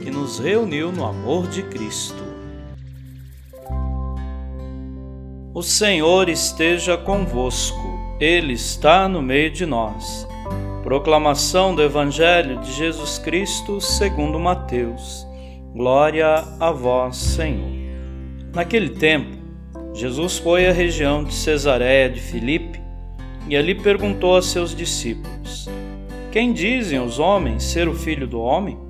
que nos reuniu no amor de Cristo. O Senhor esteja convosco, Ele está no meio de nós. Proclamação do Evangelho de Jesus Cristo segundo Mateus. Glória a vós, Senhor. Naquele tempo, Jesus foi à região de Cesareia de Filipe e ali perguntou a seus discípulos: Quem dizem os homens ser o filho do homem?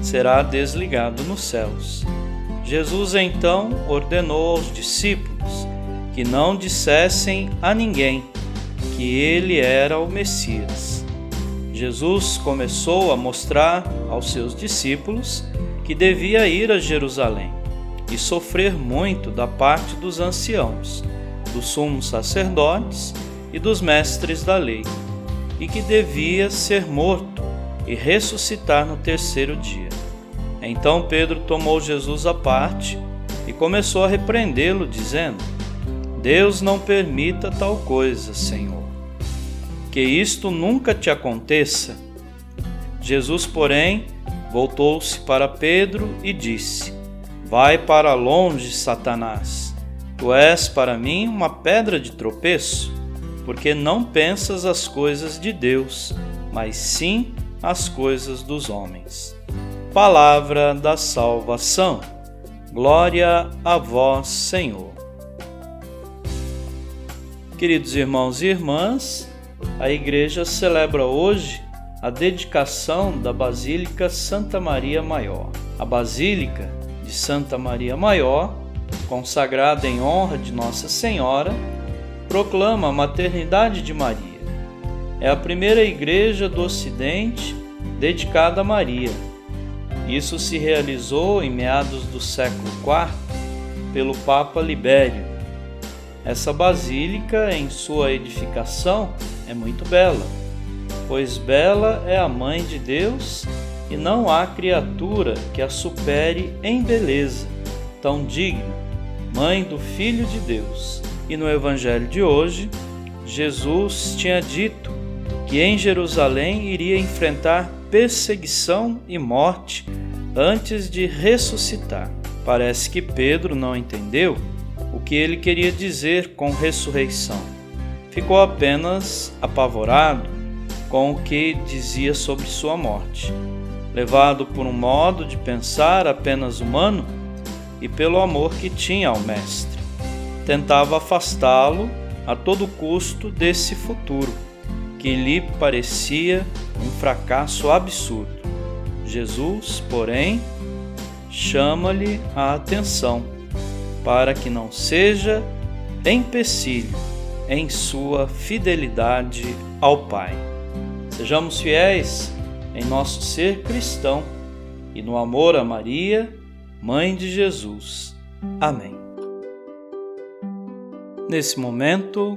será desligado nos céus. Jesus então ordenou aos discípulos que não dissessem a ninguém que ele era o Messias. Jesus começou a mostrar aos seus discípulos que devia ir a Jerusalém e sofrer muito da parte dos anciãos, dos sumos sacerdotes e dos mestres da lei, e que devia ser morto e ressuscitar no terceiro dia. Então Pedro tomou Jesus à parte e começou a repreendê-lo, dizendo: Deus não permita tal coisa, Senhor. Que isto nunca te aconteça. Jesus, porém, voltou-se para Pedro e disse: Vai para longe, Satanás. Tu és para mim uma pedra de tropeço, porque não pensas as coisas de Deus, mas sim as coisas dos homens. Palavra da salvação. Glória a vós, Senhor. Queridos irmãos e irmãs, a igreja celebra hoje a dedicação da Basílica Santa Maria Maior. A Basílica de Santa Maria Maior, consagrada em honra de Nossa Senhora, proclama a maternidade de Maria é a primeira igreja do Ocidente dedicada a Maria. Isso se realizou em meados do século IV pelo Papa Libério. Essa basílica, em sua edificação, é muito bela, pois bela é a mãe de Deus e não há criatura que a supere em beleza, tão digna, mãe do Filho de Deus. E no Evangelho de hoje, Jesus tinha dito que em Jerusalém iria enfrentar perseguição e morte antes de ressuscitar. Parece que Pedro não entendeu o que ele queria dizer com ressurreição. Ficou apenas apavorado com o que dizia sobre sua morte. Levado por um modo de pensar apenas humano e pelo amor que tinha ao Mestre, tentava afastá-lo a todo custo desse futuro que lhe parecia um fracasso absurdo. Jesus, porém, chama-lhe a atenção para que não seja empecilho em sua fidelidade ao Pai. Sejamos fiéis em nosso ser cristão e no amor a Maria, Mãe de Jesus. Amém. Nesse momento,